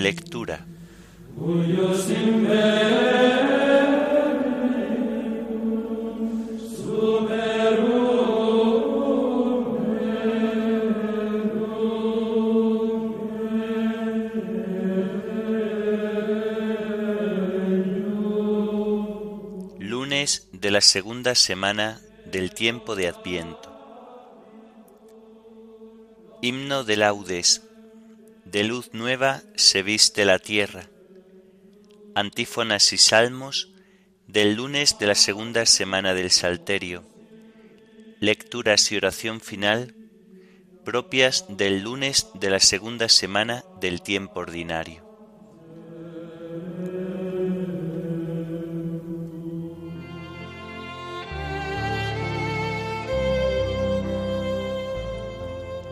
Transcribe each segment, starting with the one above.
Lectura. Lunes de la segunda semana del tiempo de Adviento. Himno de laudes. De luz nueva se viste la tierra. Antífonas y salmos del lunes de la segunda semana del Salterio. Lecturas y oración final propias del lunes de la segunda semana del tiempo ordinario.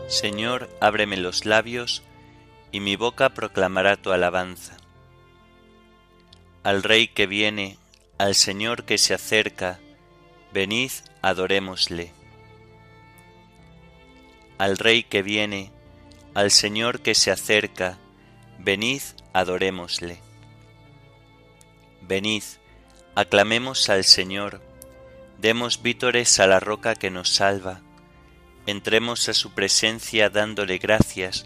Señor, ábreme los labios, y mi boca proclamará tu alabanza. Al Rey que viene, al Señor que se acerca, venid, adorémosle. Al Rey que viene, al Señor que se acerca, venid, adorémosle. Venid, aclamemos al Señor, demos vítores a la roca que nos salva entremos a su presencia dándole gracias,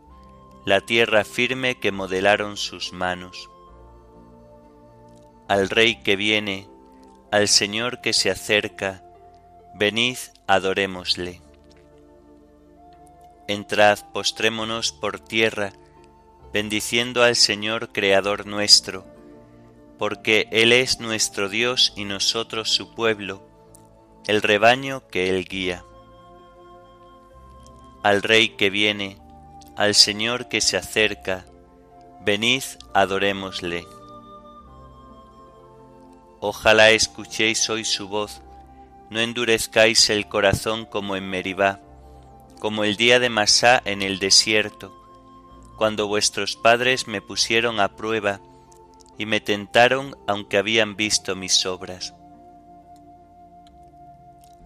la tierra firme que modelaron sus manos. Al Rey que viene, al Señor que se acerca, venid, adorémosle. Entrad, postrémonos por tierra, bendiciendo al Señor Creador nuestro, porque Él es nuestro Dios y nosotros su pueblo, el rebaño que Él guía al Rey que viene, al Señor que se acerca, venid, adorémosle. Ojalá escuchéis hoy su voz, no endurezcáis el corazón como en Meribá, como el día de Masá en el desierto, cuando vuestros padres me pusieron a prueba y me tentaron aunque habían visto mis obras.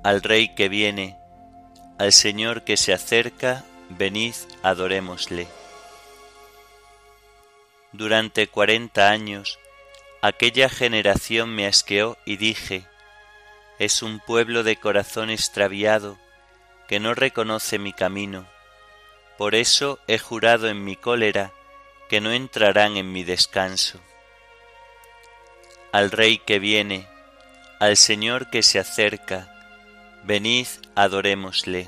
Al Rey que viene, al Señor que se acerca, venid, adorémosle. Durante cuarenta años, aquella generación me asqueó y dije, es un pueblo de corazón extraviado que no reconoce mi camino. Por eso he jurado en mi cólera que no entrarán en mi descanso. Al Rey que viene, al Señor que se acerca, Venid, adorémosle.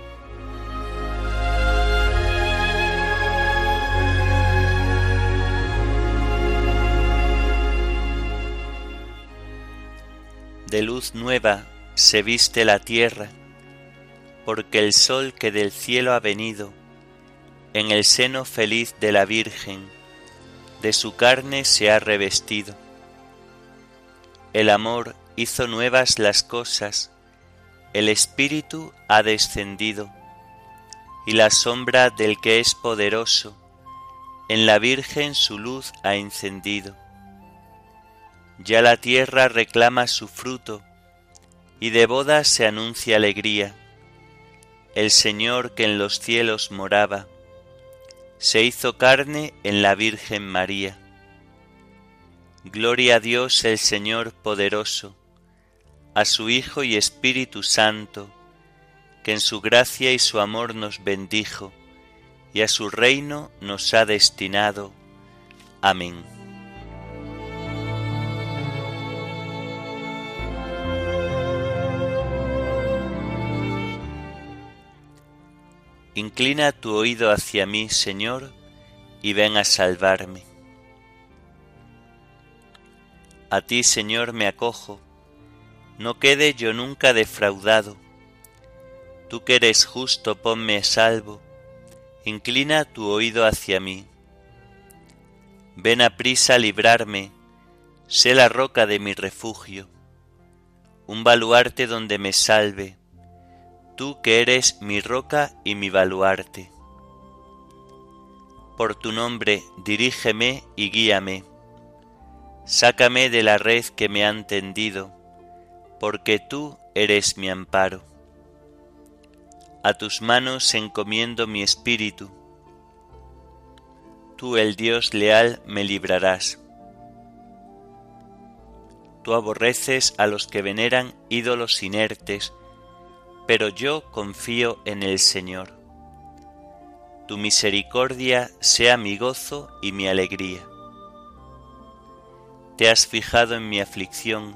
De luz nueva se viste la tierra, porque el sol que del cielo ha venido, en el seno feliz de la Virgen, de su carne se ha revestido. El amor hizo nuevas las cosas, el Espíritu ha descendido, y la sombra del que es poderoso, en la Virgen su luz ha encendido ya la tierra reclama su fruto, y de bodas se anuncia alegría. El Señor que en los cielos moraba, se hizo carne en la Virgen María. Gloria a Dios el Señor poderoso, a su Hijo y Espíritu Santo, que en su gracia y su amor nos bendijo, y a su reino nos ha destinado. Amén. Inclina tu oído hacia mí, Señor, y ven a salvarme. A ti, Señor, me acojo, no quede yo nunca defraudado. Tú que eres justo, ponme a salvo, inclina tu oído hacia mí. Ven a prisa a librarme, sé la roca de mi refugio, un baluarte donde me salve, tú que eres mi roca y mi baluarte. Por tu nombre dirígeme y guíame, sácame de la red que me han tendido, porque tú eres mi amparo. A tus manos encomiendo mi espíritu, tú el Dios leal me librarás. Tú aborreces a los que veneran ídolos inertes, pero yo confío en el Señor. Tu misericordia sea mi gozo y mi alegría. Te has fijado en mi aflicción,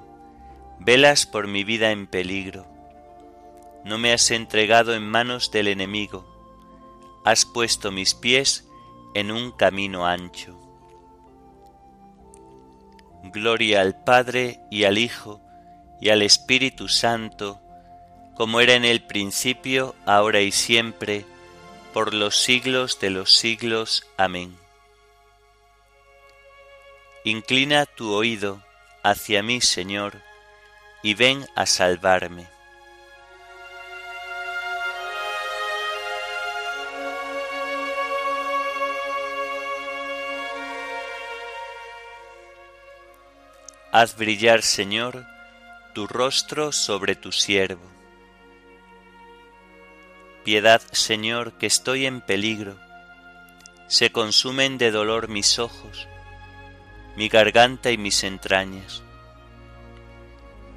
velas por mi vida en peligro. No me has entregado en manos del enemigo, has puesto mis pies en un camino ancho. Gloria al Padre y al Hijo y al Espíritu Santo, como era en el principio, ahora y siempre, por los siglos de los siglos. Amén. Inclina tu oído hacia mí, Señor, y ven a salvarme. Haz brillar, Señor, tu rostro sobre tu siervo. Piedad, Señor, que estoy en peligro. Se consumen de dolor mis ojos, mi garganta y mis entrañas.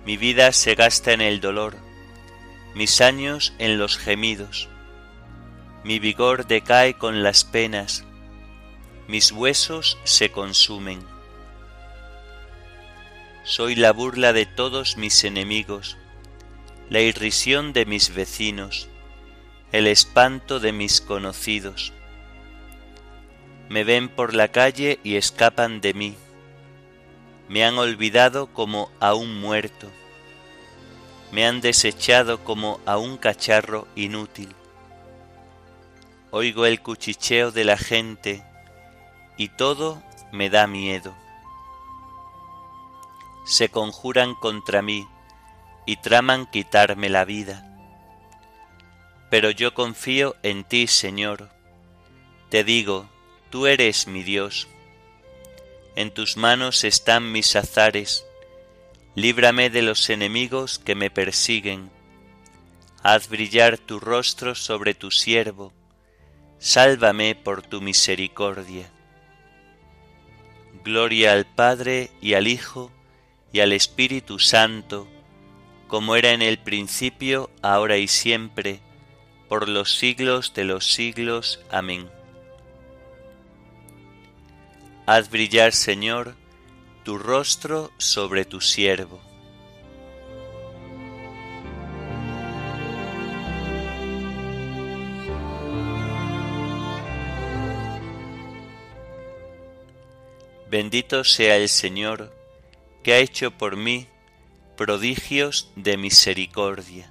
Mi vida se gasta en el dolor, mis años en los gemidos. Mi vigor decae con las penas, mis huesos se consumen soy la burla de todos mis enemigos, la irrisión de mis vecinos, el espanto de mis conocidos. Me ven por la calle y escapan de mí. Me han olvidado como a un muerto. Me han desechado como a un cacharro inútil. Oigo el cuchicheo de la gente y todo me da miedo se conjuran contra mí y traman quitarme la vida. Pero yo confío en ti, Señor. Te digo, tú eres mi Dios. En tus manos están mis azares. Líbrame de los enemigos que me persiguen. Haz brillar tu rostro sobre tu siervo. Sálvame por tu misericordia. Gloria al Padre y al Hijo y al Espíritu Santo, como era en el principio, ahora y siempre, por los siglos de los siglos. Amén. Haz brillar, Señor, tu rostro sobre tu siervo. Bendito sea el Señor, que ha hecho por mí prodigios de misericordia.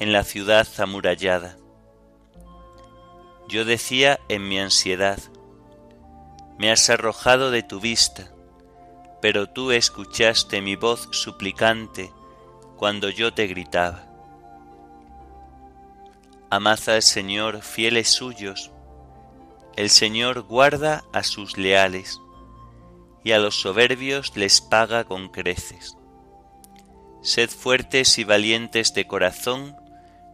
en la ciudad amurallada. Yo decía en mi ansiedad, me has arrojado de tu vista, pero tú escuchaste mi voz suplicante cuando yo te gritaba. Amad al Señor, fieles suyos, el Señor guarda a sus leales, y a los soberbios les paga con creces. Sed fuertes y valientes de corazón,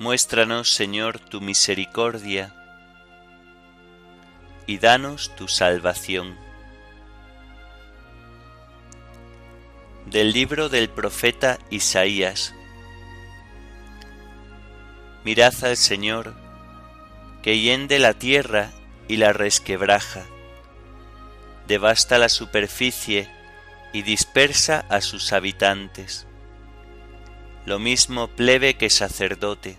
Muéstranos, Señor, tu misericordia y danos tu salvación. Del libro del profeta Isaías. Mirad al Señor, que hiende la tierra y la resquebraja, devasta la superficie y dispersa a sus habitantes. Lo mismo plebe que sacerdote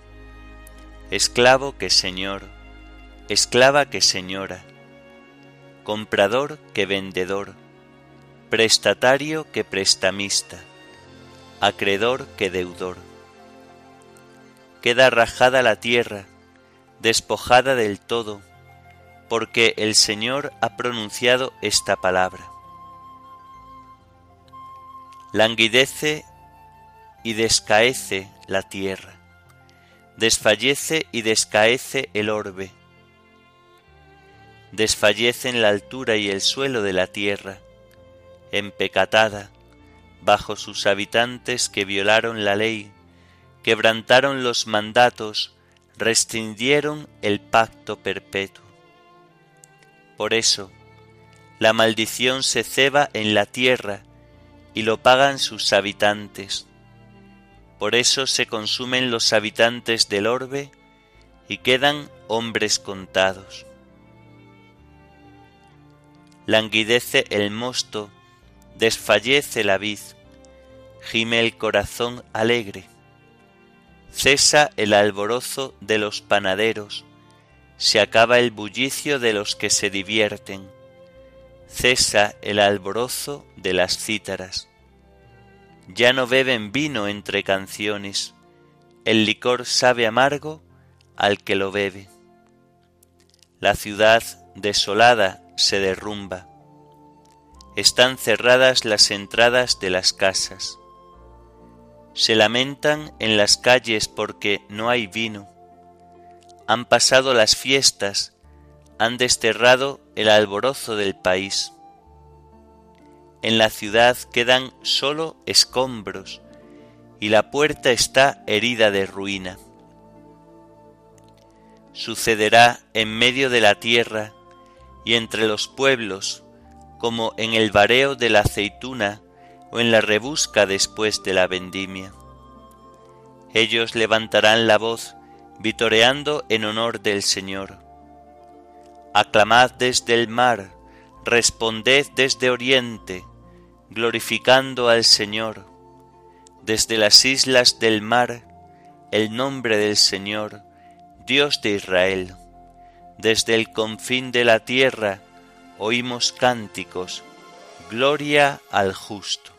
esclavo que señor, esclava que señora, comprador que vendedor, prestatario que prestamista, acreedor que deudor. Queda rajada la tierra, despojada del todo, porque el Señor ha pronunciado esta palabra. Languidece y descaece la tierra desfallece y descaece el orbe. Desfallecen la altura y el suelo de la tierra, empecatada, bajo sus habitantes que violaron la ley, quebrantaron los mandatos, restringieron el pacto perpetuo. Por eso, la maldición se ceba en la tierra y lo pagan sus habitantes por eso se consumen los habitantes del orbe y quedan hombres contados. Languidece el mosto, desfallece la vid, gime el corazón alegre. Cesa el alborozo de los panaderos, se acaba el bullicio de los que se divierten, cesa el alborozo de las cítaras ya no beben vino entre canciones, el licor sabe amargo al que lo bebe. La ciudad desolada se derrumba, están cerradas las entradas de las casas, se lamentan en las calles porque no hay vino, han pasado las fiestas, han desterrado el alborozo del país en la ciudad quedan sólo escombros y la puerta está herida de ruina. Sucederá en medio de la tierra y entre los pueblos, como en el vareo de la aceituna o en la rebusca después de la vendimia. Ellos levantarán la voz, vitoreando en honor del Señor. Aclamad desde el mar, responded desde oriente, glorificando al Señor, desde las islas del mar, el nombre del Señor, Dios de Israel. Desde el confín de la tierra oímos cánticos, gloria al justo.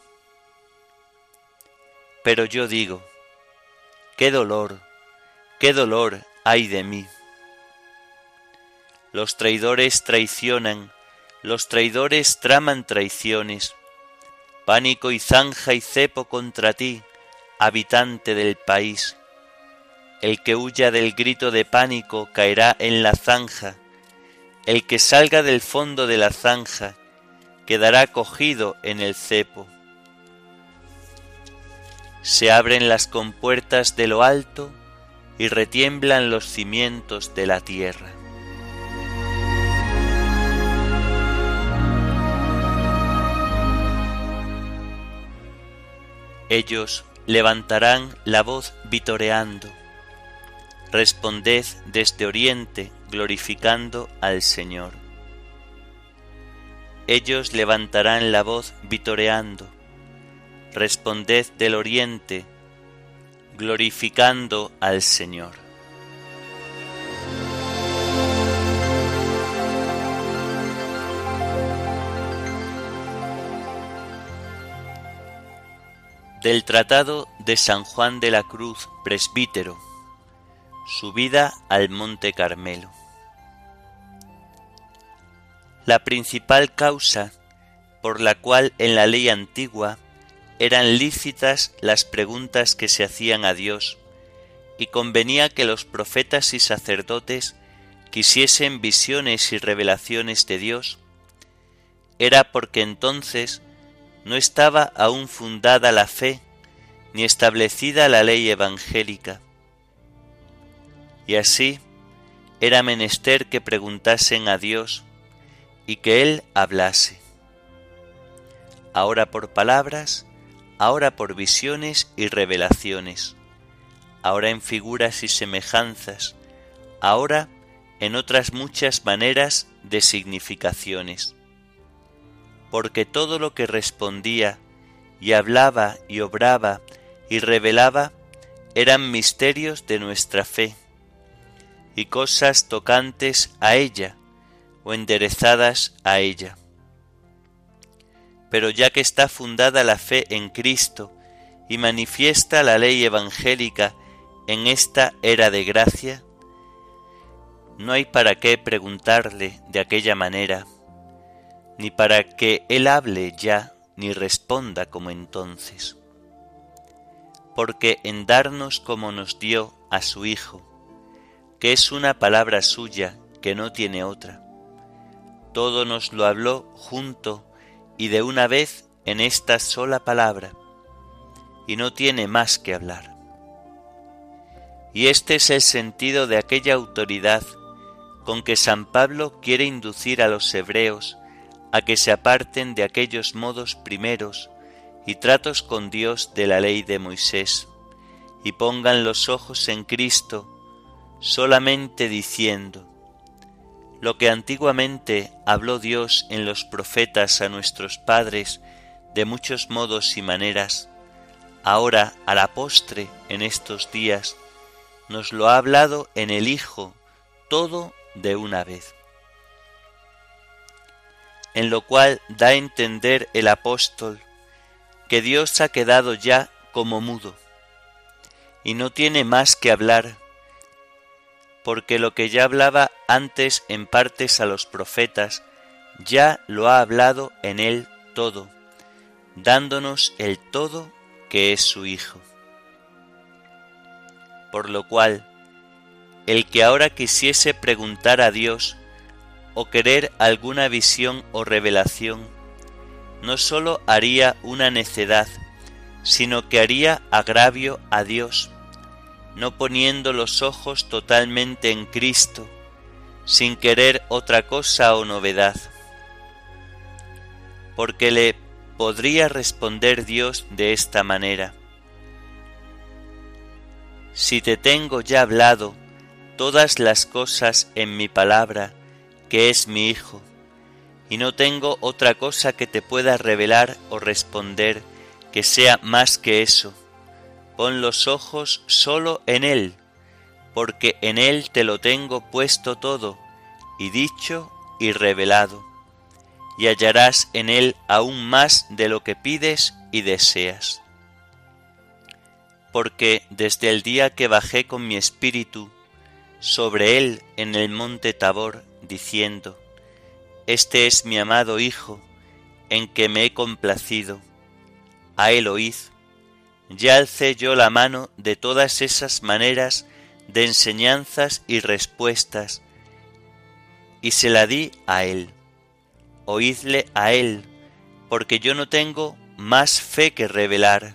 Pero yo digo, qué dolor, qué dolor hay de mí. Los traidores traicionan, los traidores traman traiciones pánico y zanja y cepo contra ti, habitante del país. El que huya del grito de pánico caerá en la zanja, el que salga del fondo de la zanja quedará cogido en el cepo. Se abren las compuertas de lo alto y retiemblan los cimientos de la tierra. Ellos levantarán la voz vitoreando. Responded desde oriente glorificando al Señor. Ellos levantarán la voz vitoreando. Responded del oriente glorificando al Señor. Del Tratado de San Juan de la Cruz, presbítero. Subida al Monte Carmelo. La principal causa por la cual en la ley antigua eran lícitas las preguntas que se hacían a Dios, y convenía que los profetas y sacerdotes quisiesen visiones y revelaciones de Dios, era porque entonces no estaba aún fundada la fe ni establecida la ley evangélica. Y así era menester que preguntasen a Dios y que Él hablase. Ahora por palabras, ahora por visiones y revelaciones, ahora en figuras y semejanzas, ahora en otras muchas maneras de significaciones porque todo lo que respondía y hablaba y obraba y revelaba eran misterios de nuestra fe y cosas tocantes a ella o enderezadas a ella. Pero ya que está fundada la fe en Cristo y manifiesta la ley evangélica en esta era de gracia, no hay para qué preguntarle de aquella manera, ni para que Él hable ya ni responda como entonces. Porque en darnos como nos dio a su Hijo, que es una palabra suya que no tiene otra, todo nos lo habló junto y de una vez en esta sola palabra, y no tiene más que hablar. Y este es el sentido de aquella autoridad con que San Pablo quiere inducir a los hebreos a que se aparten de aquellos modos primeros y tratos con Dios de la ley de Moisés, y pongan los ojos en Cristo, solamente diciendo, lo que antiguamente habló Dios en los profetas a nuestros padres de muchos modos y maneras, ahora a la postre en estos días, nos lo ha hablado en el Hijo todo de una vez en lo cual da a entender el apóstol que Dios ha quedado ya como mudo y no tiene más que hablar, porque lo que ya hablaba antes en partes a los profetas, ya lo ha hablado en él todo, dándonos el todo que es su Hijo. Por lo cual, el que ahora quisiese preguntar a Dios o querer alguna visión o revelación, no sólo haría una necedad, sino que haría agravio a Dios, no poniendo los ojos totalmente en Cristo, sin querer otra cosa o novedad. Porque le podría responder Dios de esta manera. Si te tengo ya hablado todas las cosas en mi palabra, que es mi Hijo, y no tengo otra cosa que te pueda revelar o responder que sea más que eso. Pon los ojos solo en Él, porque en Él te lo tengo puesto todo, y dicho y revelado, y hallarás en Él aún más de lo que pides y deseas. Porque desde el día que bajé con mi espíritu sobre Él en el monte Tabor, diciendo, Este es mi amado Hijo, en que me he complacido, a él oíd. Ya alcé yo la mano de todas esas maneras de enseñanzas y respuestas, y se la di a él. Oídle a él, porque yo no tengo más fe que revelar,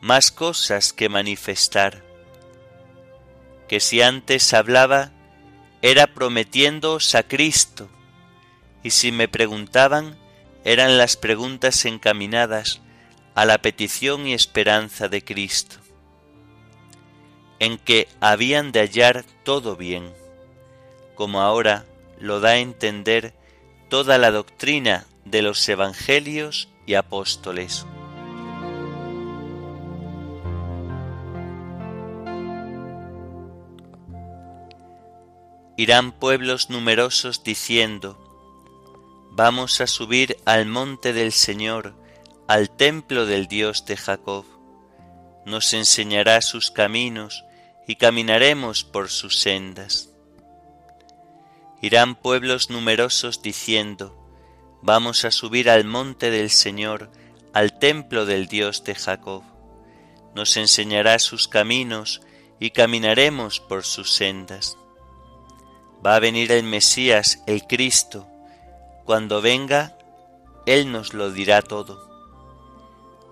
más cosas que manifestar. Que si antes hablaba, era prometiéndoos a Cristo, y si me preguntaban, eran las preguntas encaminadas a la petición y esperanza de Cristo, en que habían de hallar todo bien, como ahora lo da a entender toda la doctrina de los evangelios y apóstoles. Irán pueblos numerosos diciendo, Vamos a subir al monte del Señor, al templo del Dios de Jacob. Nos enseñará sus caminos y caminaremos por sus sendas. Irán pueblos numerosos diciendo, Vamos a subir al monte del Señor, al templo del Dios de Jacob. Nos enseñará sus caminos y caminaremos por sus sendas. Va a venir el Mesías, el Cristo. Cuando venga, Él nos lo dirá todo.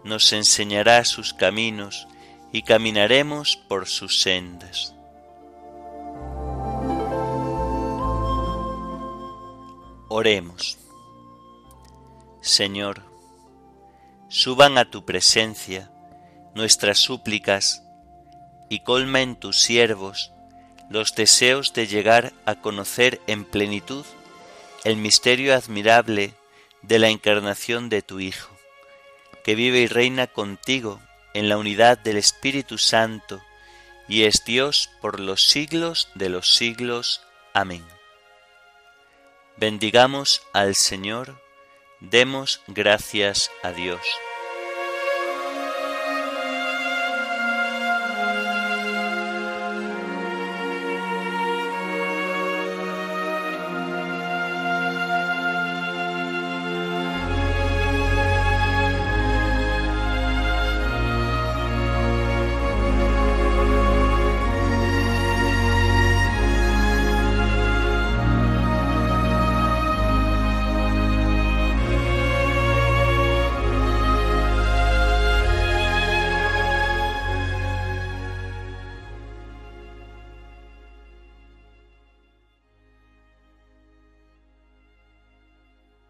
Nos enseñará sus caminos y caminaremos por sus sendas. Oremos. Señor, suban a tu presencia nuestras súplicas y colma en tus siervos los deseos de llegar a conocer en plenitud el misterio admirable de la encarnación de tu Hijo, que vive y reina contigo en la unidad del Espíritu Santo y es Dios por los siglos de los siglos. Amén. Bendigamos al Señor, demos gracias a Dios.